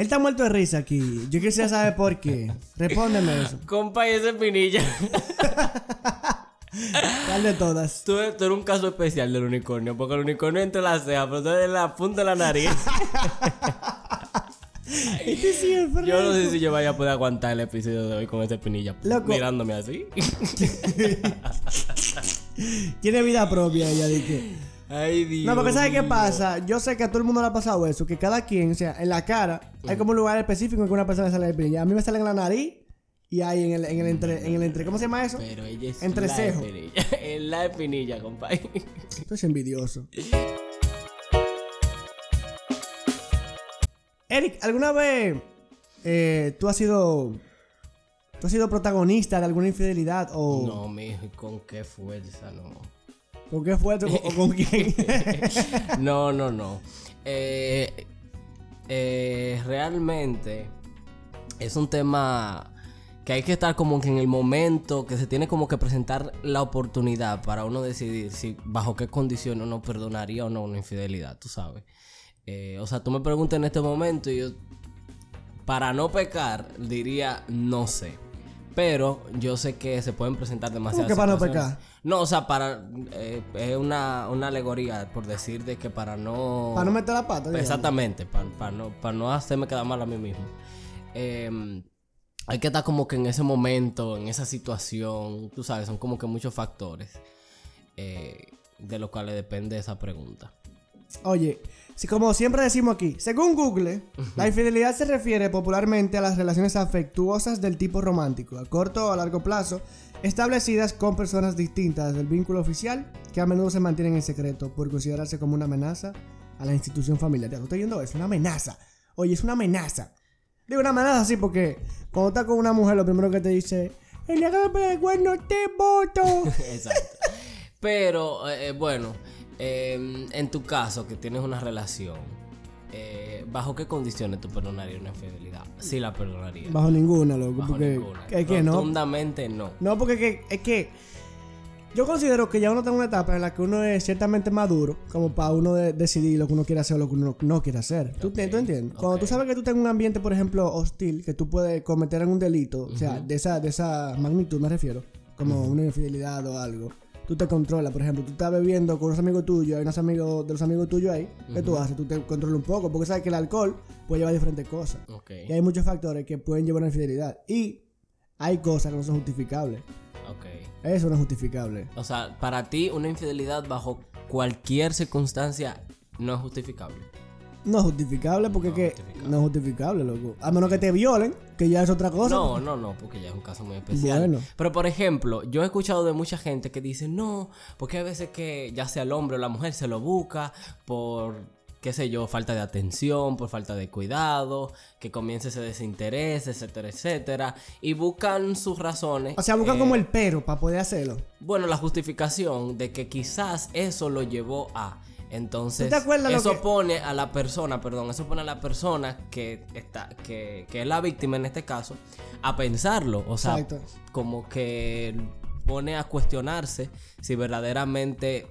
Él está muerto de risa aquí. Yo quisiera saber por qué. Respóndeme eso. Compa, y ese pinilla. ¿Cuál de todas? tú, tú eres un caso especial del unicornio, porque el unicornio entre las cejas, pero tú eres la punta de la nariz. Este sí es Yo no sé si yo vaya a poder aguantar el episodio de hoy con ese pinilla Loco. mirándome así. Tiene vida propia ella, dije. Ay, Dios. No, porque ¿sabes qué pasa? Yo sé que a todo el mundo le ha pasado eso, que cada quien, o sea, en la cara, hay como un lugar específico en que una persona le sale de pinilla. A mí me sale en la nariz y ahí en el, en el entre, en el entre, ¿cómo se llama eso? Pero ella es Entrecejo. la espinilla. Es la espinilla, compa. Esto es envidioso. Eric, ¿alguna vez eh, tú has sido tú has sido protagonista de alguna infidelidad o No, mijo, ¿y con qué fuerza? No. Con qué fue o, o con quién? No, no, no. Eh, eh, realmente es un tema que hay que estar como que en el momento, que se tiene como que presentar la oportunidad para uno decidir si bajo qué condiciones uno perdonaría o no una infidelidad, tú sabes. Eh, o sea, tú me preguntas en este momento y yo, para no pecar, diría no sé. Pero yo sé que se pueden presentar demasiadas que para no pecar? No, o sea, para... eh, es una, una alegoría, por decir de que para no... Para no meter la pata. digamos. Exactamente, para no, para no hacerme quedar mal a mí mismo. Eh, hay que estar como que en ese momento, en esa situación, tú sabes, son como que muchos factores eh, de los cuales depende esa pregunta. Oye, si como siempre decimos aquí, según Google, la infidelidad se refiere popularmente a las relaciones afectuosas del tipo romántico, a corto o a largo plazo, establecidas con personas distintas del vínculo oficial, que a menudo se mantienen en secreto por considerarse como una amenaza a la institución familiar. ¿Tú estás viendo eso? Una amenaza. Oye, es una amenaza. Digo una amenaza así porque cuando estás con una mujer, lo primero que te dice, el el cuerno te voto. Exacto. Pero, eh, eh, bueno, eh, en tu caso, que tienes una relación, eh, ¿bajo qué condiciones tú perdonarías una infidelidad? Sí la perdonaría. Bajo ninguna, loco. Bajo porque ninguna. es que no. Rotundamente no. No, porque que- es que yo considero que ya uno está en una etapa en la que uno es ciertamente maduro, como para uno de- decidir lo que uno quiere hacer o lo que uno no quiere hacer. ¿Tú, tú entiendes? Cuando tú sabes que tú estás en un ambiente, por ejemplo, hostil, que tú puedes cometer algún delito, o sea, de esa, de esa magnitud me refiero, como una infidelidad o algo. Tú te controlas, por ejemplo, tú estás bebiendo con unos amigos tuyos, hay unos amigos de los amigos tuyos ahí, ¿qué tú haces? Tú te controlas un poco, porque sabes que el alcohol puede llevar diferentes cosas. Y hay muchos factores que pueden llevar a una infidelidad. Y hay cosas que no son justificables. Eso no es justificable. O sea, para ti una infidelidad bajo cualquier circunstancia no es justificable. No es justificable porque No que justificable. no es justificable, loco. A menos que te violen, que ya es otra cosa. No, no, no, porque ya es un caso muy especial. Bueno. Pero por ejemplo, yo he escuchado de mucha gente que dice, no, porque hay veces que ya sea el hombre o la mujer se lo busca por, qué sé yo, falta de atención, por falta de cuidado, que comience ese desinterés, etcétera, etcétera. Y buscan sus razones. O sea, buscan eh, como el pero para poder hacerlo. Bueno, la justificación de que quizás eso lo llevó a. Entonces, ¿Tú te acuerdas lo eso pone a la persona, perdón, eso pone a la persona que está, que, que es la víctima en este caso, a pensarlo. O sea, Exacto. como que pone a cuestionarse si verdaderamente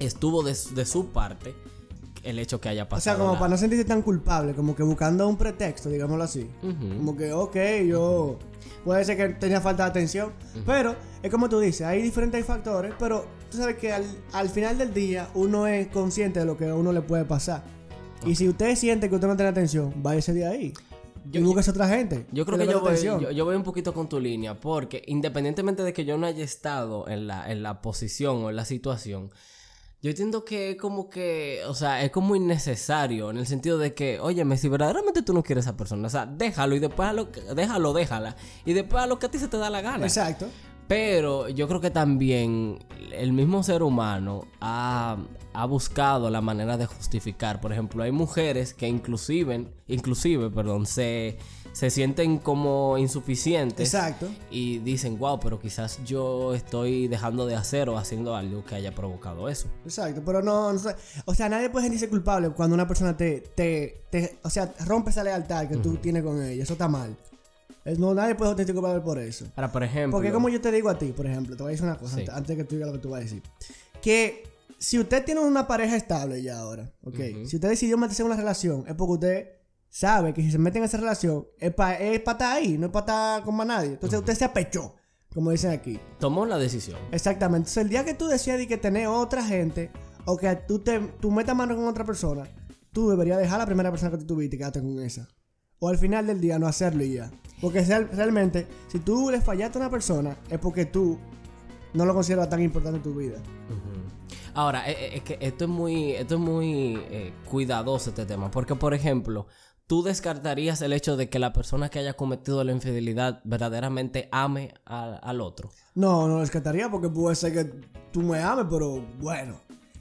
estuvo de, su- de su parte el hecho que haya O pasado. sea, como la- para no sentirse tan culpable, como que buscando un pretexto, digámoslo así. Como que, ok, yo. Puede ser que tenía falta de atención. Pero, es como tú dices, hay diferentes factores. Pero tú sabes que al, al final del día, uno es consciente de lo que a uno le puede pasar. Y si usted siente que usted no tiene atención, váyase de ahí. Yo- y búsquese otra gente. Yo creo que yo voy, yo, yo voy un poquito con tu línea, porque independientemente de que yo no haya estado en la, en la posición o en la situación, yo entiendo que es como que, o sea, es como innecesario en el sentido de que, óyeme, si verdaderamente tú no quieres a esa persona, o sea, déjalo y después a lo que- déjalo, déjala, y después a lo que a ti se te da la gana. Exacto. Pero yo creo que también el mismo ser humano ha, ha buscado la manera de justificar. Por ejemplo, hay mujeres que inclusive, inclusive, perdón, se, se sienten como insuficientes. Exacto. Y dicen, wow, pero quizás yo estoy dejando de hacer o haciendo algo que haya provocado eso. Exacto, pero no, no sé. O sea, nadie puede sentirse culpable cuando una persona te, te, te o sea, rompe esa lealtad que tú tienes con ella. Eso está mal. Es- No, nadie puede sentirse culpable por eso. Ahora, por ejemplo... Porque como yo te digo a ti, por ejemplo, te voy a decir una cosa Sí. antes, de que tú digas lo que tú vas a decir. Que si usted tiene una pareja estable ya ahora, ok. Si usted decidió meterse en una relación, es porque usted sabe que si se mete en esa relación es para estar ahí, no es para estar con más nadie. Entonces usted se apechó, como dicen aquí. Tomó la decisión. Exactamente. Entonces el día que tú decidas que tener otra gente o que tú, te, tú metas mano con otra persona, tú deberías dejar a la primera persona que tú tuviste y quedarte con esa. O al final del día no hacerlo y ya. Porque real- realmente, si tú le fallaste a una persona, es porque tú no lo consideras tan importante en tu vida. Ahora, eh, eh, es que esto es muy, esto es muy eh, cuidadoso este tema, porque por ejemplo, tú descartarías el hecho de que la persona que haya cometido la infidelidad verdaderamente ame a- al otro. No, no lo descartaría porque puede ser que tú me ames, pero bueno.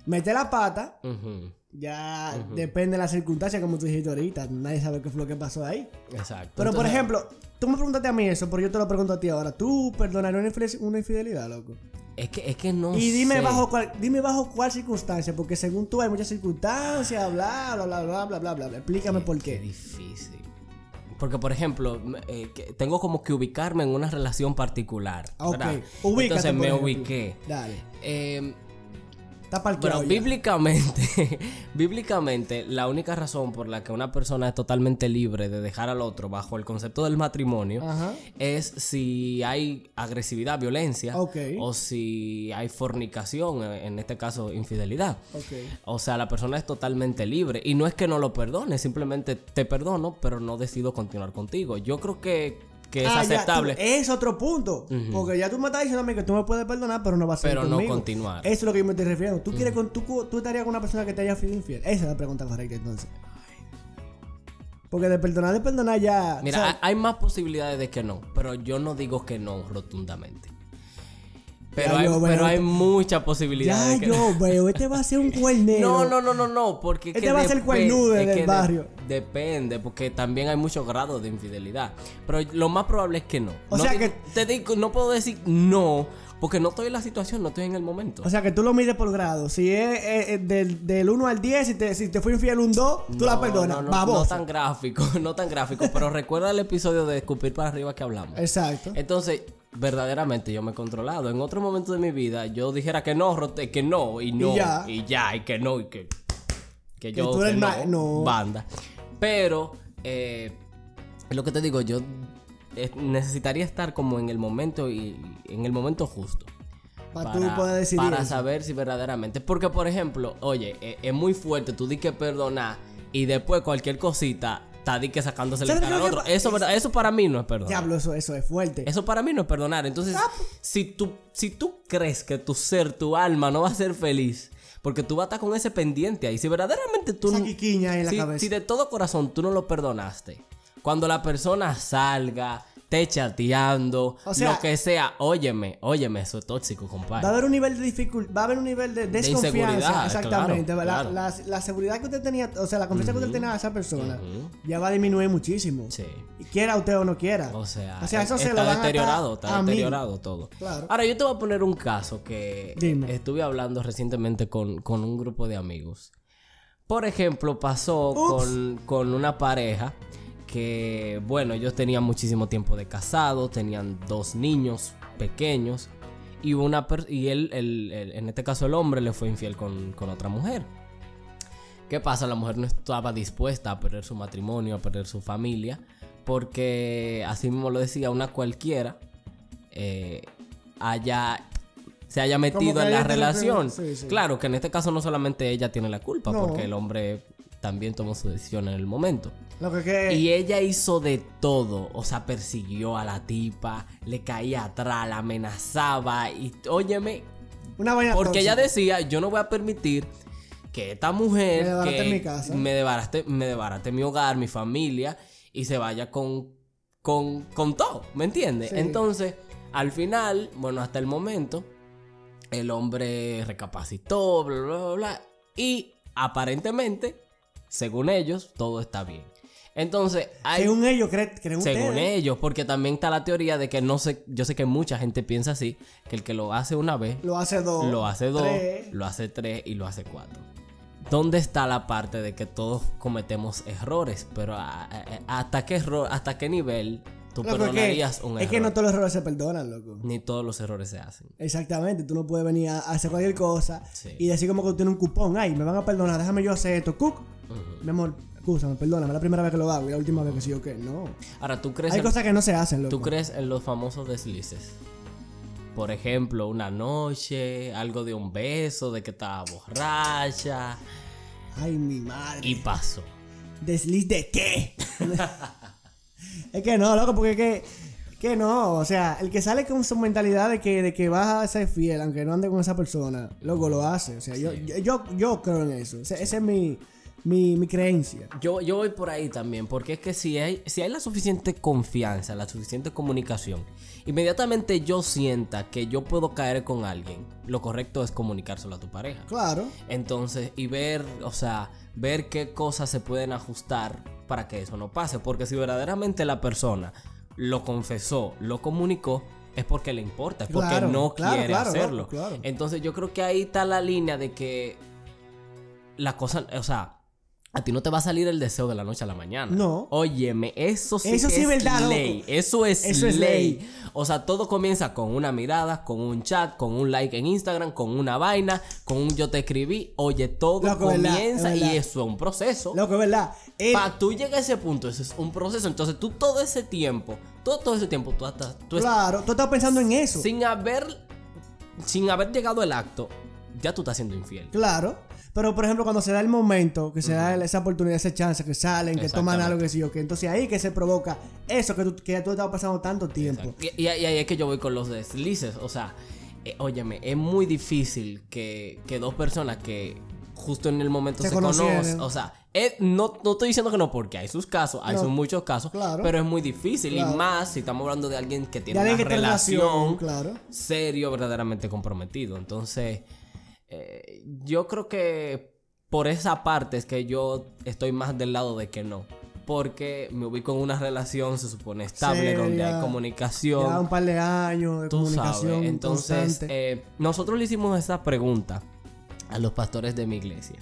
Mete la pata, Ujú, ya depende de las circunstancias, como tú dijiste ahorita. Nadie sabe qué fue lo que pasó ahí. Exacto. Pero por ejemplo, tú me preguntaste a mí eso, pero yo te lo pregunto a ti ahora. ¿Tú perdonarías una, infidelidad, loco? es que, es que no Y dime sé. bajo cuál, dime bajo cuál circunstancia, porque según tú hay muchas circunstancias, bla, bla, bla, bla, bla, bla, bla. Explícame por Qué qué. difícil. Porque, por ejemplo, eh, que tengo como que ubicarme en una relación particular. Ok, ubícate, Entonces me ejemplo. ubiqué. Dale. Eh, Está parqueado Pero ya. bíblicamente, bíblicamente, la única razón por la que una persona es totalmente libre de dejar al otro bajo el concepto del matrimonio Ajá. es si hay agresividad, violencia, o si hay fornicación, eh, en este caso infidelidad. O sea, la persona es totalmente libre. Y no es que no lo perdone, simplemente te perdono, pero no decido continuar contigo. Yo creo que, que es Ah, ya, aceptable. tú- es otro punto. Porque ya tú me estás diciendo a mí que tú me puedes perdonar, pero no vas a ser Pero no conmigo. continuar. Eso es lo que yo me estoy refiriendo. ¿Tú, quieres con, tú, tú estarías con una persona que te haya sido infiel? Esa es la pregunta correcta entonces. Porque de perdonar, de perdonar ya. Mira, o sea, hay- hay más posibilidades de que no, pero yo no digo que no rotundamente. Pero, Ya hay, yo veo pero hay esto. muchas posibilidades ya de que yo veo, este va a ser un cuernero. No, no, no, no, no, porque... Este que va a ser el cuernudo que de- barrio. depende, porque también hay muchos grados de infidelidad. Pero lo más probable es que no. O No sea que- Te digo, no puedo decir no, porque no estoy en la situación, no estoy en el momento. O sea que tú lo mides por grado. Si es del, del 1 al 10, si te, si te fue infiel un 2, tú la perdonas. No, no, Baboso. no tan gráfico, no tan gráfico, pero recuerda el episodio de escupir para arriba que hablamos. Exacto. Entonces, verdaderamente yo me he controlado. En otro momento de mi vida, yo dijera que no, rote- que no, y no, Y ya. y ya, y que no, y que. Que yo. tú eres que ma- no. Banda. Pero, eh, lo que te digo, yo eh, necesitaría estar como en el momento y en el momento justo. Pa' tú poder decidir para saber si verdaderamente. Porque, por ejemplo, oye, eh, es muy fuerte, tú di que perdonar y después cualquier cosita, está que sacándose la ¿Sabes cara al otro. Eso, verdad- eso para mí no es perdonar. Diablo, eso, eso es fuerte. Eso para mí no es perdonar. Entonces, Ah, pues. si tú, si tú crees que tu ser, tu alma no va a ser feliz, porque tú vas a estar con ese pendiente ahí, si verdaderamente tú Esa no- quiquiña ahí en la si, cabeza. si de todo corazón tú no lo perdonaste, cuando la persona salga, te chateando, O sea- lo que sea, óyeme, óyeme, eso es tóxico, compadre. Va a haber un nivel de dificultad, va a haber un nivel de desconfianza. exactamente. claro, la, claro. la- la seguridad que usted tenía, o sea, la confianza que usted tenía a esa persona, ya va a disminuir muchísimo. Sí. Y Quiera usted o no quiera. O sea, o sea eso se está lo van a deteriorado, está a mí. deteriorado todo. Claro. Ahora, yo te voy a poner un caso que Dime. estuve hablando recientemente con, con un grupo de amigos. Por ejemplo, pasó con, con una pareja que, bueno, ellos tenían muchísimo tiempo de casado, tenían dos niños pequeños y una y él, el- el- en este caso el hombre, le fue infiel con, con otra mujer. ¿Qué pasa? La mujer no estaba dispuesta a perder su matrimonio, a perder su familia, porque así mismo lo decía, una cualquiera eh, haya se haya metido en la relación. que- sí, sí. Claro que en este caso no solamente ella tiene la culpa, No. porque el hombre también tomó su decisión en el momento. Lo que, que Y ella hizo de todo, o sea, persiguió a la tipa, le caía atrás, la amenazaba y, óyeme, una vaina porque ella decía, yo no voy a permitir que esta mujer Me desbarate que mi casa. me desbarate, me desbarate mi hogar, mi familia y se vaya con, con, con todo, ¿me entiendes? Sí. Entonces, al final, bueno, hasta el momento, el hombre recapacitó, bla, bla, bla, bla, y aparentemente, según ellos, todo está bien. Entonces, hay... Según ellos, creen, Según ustedes. ellos, porque también está la teoría de que no sé, yo sé que mucha gente piensa así, que el que lo hace una vez, Lo hace dos. lo hace dos, tres. lo hace tres y lo hace cuatro. ¿Dónde está la parte de que todos cometemos errores? Pero a- a- hasta qué error, hasta qué nivel tú es perdonarías un Es error? que no todos los errores se perdonan, loco. Ni todos los errores se hacen. Exactamente, tú no puedes venir a hacer cualquier cosa Sí. y decir como que tú tienes un cupón. Ay, me van a perdonar, déjame yo hacer esto. Cook, Mi amor, Escúchame, perdóname, es la primera vez que lo hago y la última vez que sí o qué. No. Ahora, ¿tú crees, Hay en, cosas que no se hacen, loco. ¿tú crees en los famosos deslices? Por ejemplo, una noche, algo de un beso, de que estaba borracha Ay, mi madre. y pasó. ¿Desliz de qué? es que no, loco, porque es que, que no, o sea, el que sale con su mentalidad de que, de que vas a ser fiel, aunque no ande con esa persona, loco, lo hace. O sea, yo, yo, yo, yo creo en eso. O sea, esa es mi, mi, mi creencia. Yo, yo voy por ahí también, porque es que si hay, si hay la suficiente confianza, la suficiente comunicación, inmediatamente yo sienta que yo puedo caer con alguien, lo correcto es comunicárselo a tu pareja. Claro. Entonces, y ver, o sea, ver qué cosas se pueden ajustar para que eso no pase. Porque si verdaderamente la persona lo confesó, lo comunicó, es porque le importa, es porque Claro, no claro, quiere claro, hacerlo. Entonces, yo creo que ahí está la línea de que la cosa, o sea, a ti no te va a salir el deseo de la noche a la mañana. No. Óyeme, eso sí, Eso que sí es es verdad, loco. ley. Eso es, Eso es ley. ley. O sea, todo comienza con una mirada, con un chat, con un like en Instagram, con una vaina, con un yo te escribí. Oye, todo Loco, es verdad, comienza es y verdad. eso es un proceso. Loco, es verdad. El- Para tú llegar a ese punto, eso es un proceso. Entonces tú todo ese tiempo, todo, todo ese tiempo, tú estás, tú estás claro, tú estás pensando en eso. sin haber, sin haber llegado el acto, ya tú estás siendo infiel. Claro. Pero, por ejemplo, cuando se da el momento, que se da esa oportunidad, esa chance, que salen, que toman algo, que sí o que entonces ahí que se provoca eso que tú, que tú has estado pasando tanto tiempo. Y, ahí es que yo voy con los deslices. O sea, eh, óyeme, es muy difícil que, que dos personas que justo en el momento Se conocen. O sea, eh, no, no estoy diciendo que no, porque hay sus casos, hay No, sus muchos casos, claro. pero es muy difícil. Claro. Y más si estamos hablando de alguien que De tiene alguien una que relación relación, claro. serio, verdaderamente comprometido. Entonces, eh, yo creo que por esa parte es que yo estoy más del lado de que no. Porque me ubico en una relación, se supone estable, donde hay comunicación. Ya un par de años de Tú comunicación sabes. Entonces, eh, nosotros le hicimos esa pregunta a los pastores de mi iglesia.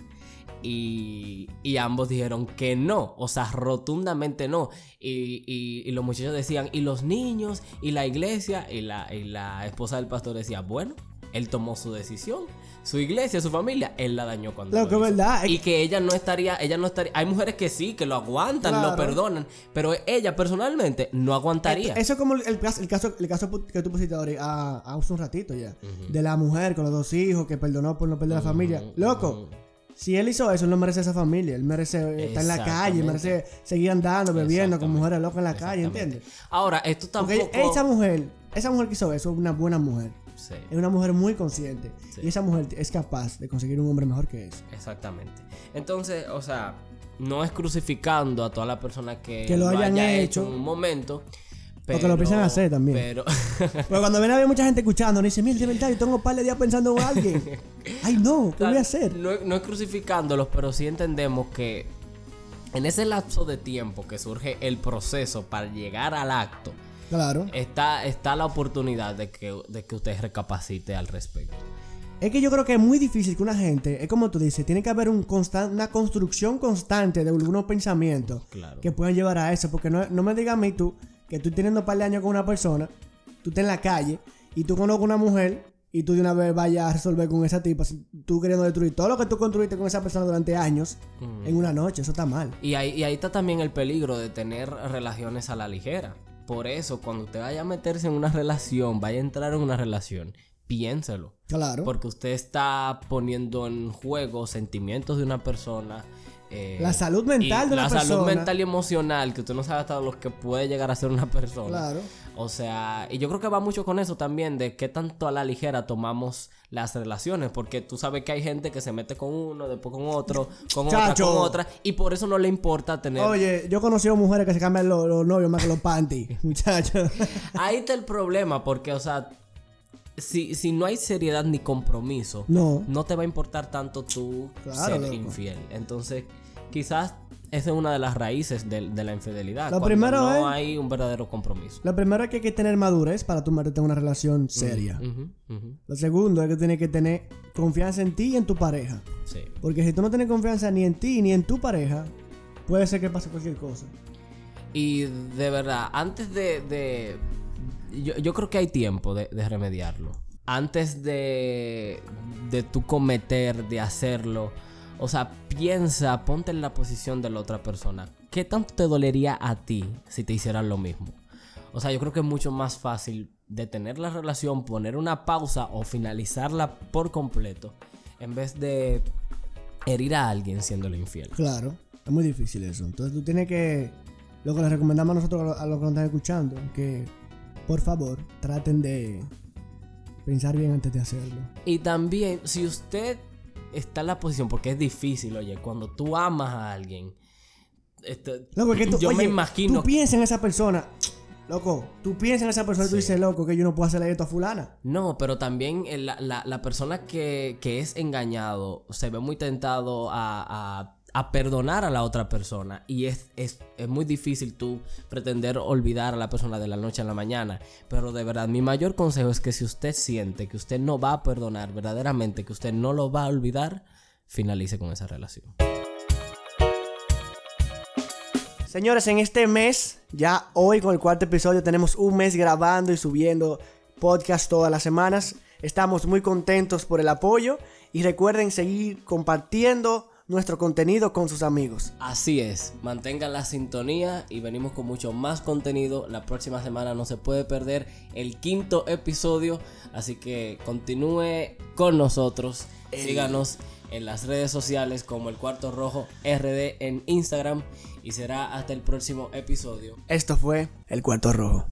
Y, y ambos dijeron que no, o sea, rotundamente no. Y, y- y los muchachos decían, y los niños, y la iglesia, y la, y la esposa del pastor decía, bueno, él tomó su decisión. Su iglesia, su familia, él la dañó cuando Lo lo que es hizo. verdad, es Y que ella no estaría, ella no estaría. Hay mujeres que sí, que lo aguantan, lo perdonan, pero ella personalmente no aguantaría. Eso es como el, el caso, el caso, el caso pu- que tú pusiste ahorita, a, a hace un ratito ya. De la mujer con los dos hijos que perdonó por no perder la familia. Loco, si él hizo eso, él no merece esa familia. Él merece estar en la calle, merece seguir andando, bebiendo con mujeres locas en la calle. ¿entiendes? Ahora, esto tampoco. Porque esa mujer, esa mujer que hizo eso es una buena mujer. Sí, Es una mujer muy consciente. Sí. Y esa mujer es capaz de conseguir un hombre mejor que eso. exactamente. Entonces, o sea, no es crucificando a toda la persona que, Que lo hayan haya hecho. en un momento. que lo piensan hacer también. Pero, Pero cuando ven a ver mucha gente escuchando, dice, mira, de verdad, yo tengo un par de días pensando en alguien. Ay, no, ¿qué voy a hacer? No, no es crucificándolos, pero sí entendemos que en ese lapso de tiempo que surge el proceso para llegar al acto, Claro. está, está la oportunidad de que, de que usted recapacite al respecto. Es que yo creo que es muy difícil que una gente, es como tú dices, tiene que haber un una construcción constante de algunos pensamientos Claro. que puedan llevar a eso. Porque no, no me digas a mí tú que tú teniendo un par de años con una persona, tú estás en la calle y tú conoces una mujer y tú de una vez vayas a resolver con esa tipa, tú queriendo destruir todo lo que tú construiste con esa persona durante años en una noche. Eso está mal. Y ahí, y ahí está también el peligro de tener relaciones a la ligera. Por eso, cuando usted vaya a meterse en una relación, vaya a entrar en una relación, piénselo. Claro. Porque usted está poniendo en juego sentimientos de una persona. Eh, La salud mental y de una La salud persona. mental y emocional, que usted no sabe hasta lo que puede llegar a ser una persona. Claro. O sea, y yo creo que va mucho con eso también, de qué tanto a la ligera tomamos las relaciones, porque tú sabes que hay gente que se mete con uno, después con otro, con otra, Chacho. con otra, y por eso no le importa tener... Oye, yo he conocido mujeres que se cambian los, los novios más que los panties, muchachos. Ahí está el problema, porque, o sea, si, si no hay seriedad ni compromiso, No. no te va a importar tanto tú Claro, ser loco. infiel. Entonces, quizás esa es una de las raíces de, de la infidelidad. Primero no es- hay un verdadero compromiso. Lo primero es que hay que tener madurez para tú meterte en una relación seria. Ujú, ujú, Lo segundo es que tienes que tener confianza en ti y en tu pareja. sí. Porque si tú no tienes confianza ni en ti ni en tu pareja, puede ser que pase cualquier cosa. Y de verdad, antes de... de- yo, yo creo que hay tiempo de, remediarlo. Antes de, de tú cometer, de hacerlo, O sea, piensa, ponte en la posición de la otra persona. ¿Qué tanto te dolería a ti si te hicieran lo mismo? O sea, yo creo que es mucho más fácil detener la relación, poner una pausa o finalizarla por completo en vez de herir a alguien siéndole infiel. Claro, es muy difícil eso. Entonces tú tienes que, lo que les recomendamos a nosotros, a los que nos están escuchando, que por favor traten de pensar bien antes de hacerlo. Y también, si usted está en la posición, porque es difícil, oye, cuando tú amas a alguien, este, Loco, es que tú, yo me imagino Tú piensas en esa persona. Loco, tú piensas en esa persona y tú dices, loco, que yo no puedo hacerle esto a fulana. No, pero también el- la, la- la persona que, que es engañado se ve muy tentado a, a- a perdonar a la otra persona. Y es, es, es muy difícil tú pretender olvidar a la persona de la noche a la mañana. Pero de verdad, mi mayor consejo es que si usted siente que usted no va a perdonar verdaderamente, que usted no lo va a olvidar, finalice con esa relación. Señores, en este mes, ya hoy con el cuarto episodio, tenemos un mes grabando y subiendo podcast todas las semanas. Estamos muy contentos por el apoyo y recuerden seguir compartiendo nuestro contenido con sus amigos. Así es, mantengan la sintonía y venimos con mucho más contenido. La próxima semana no se puede perder el quinto episodio, así que continúe con nosotros. Síganos en las redes sociales como el Cuarto Rojo RD en Instagram y será hasta el próximo episodio. Esto fue El Cuarto Rojo.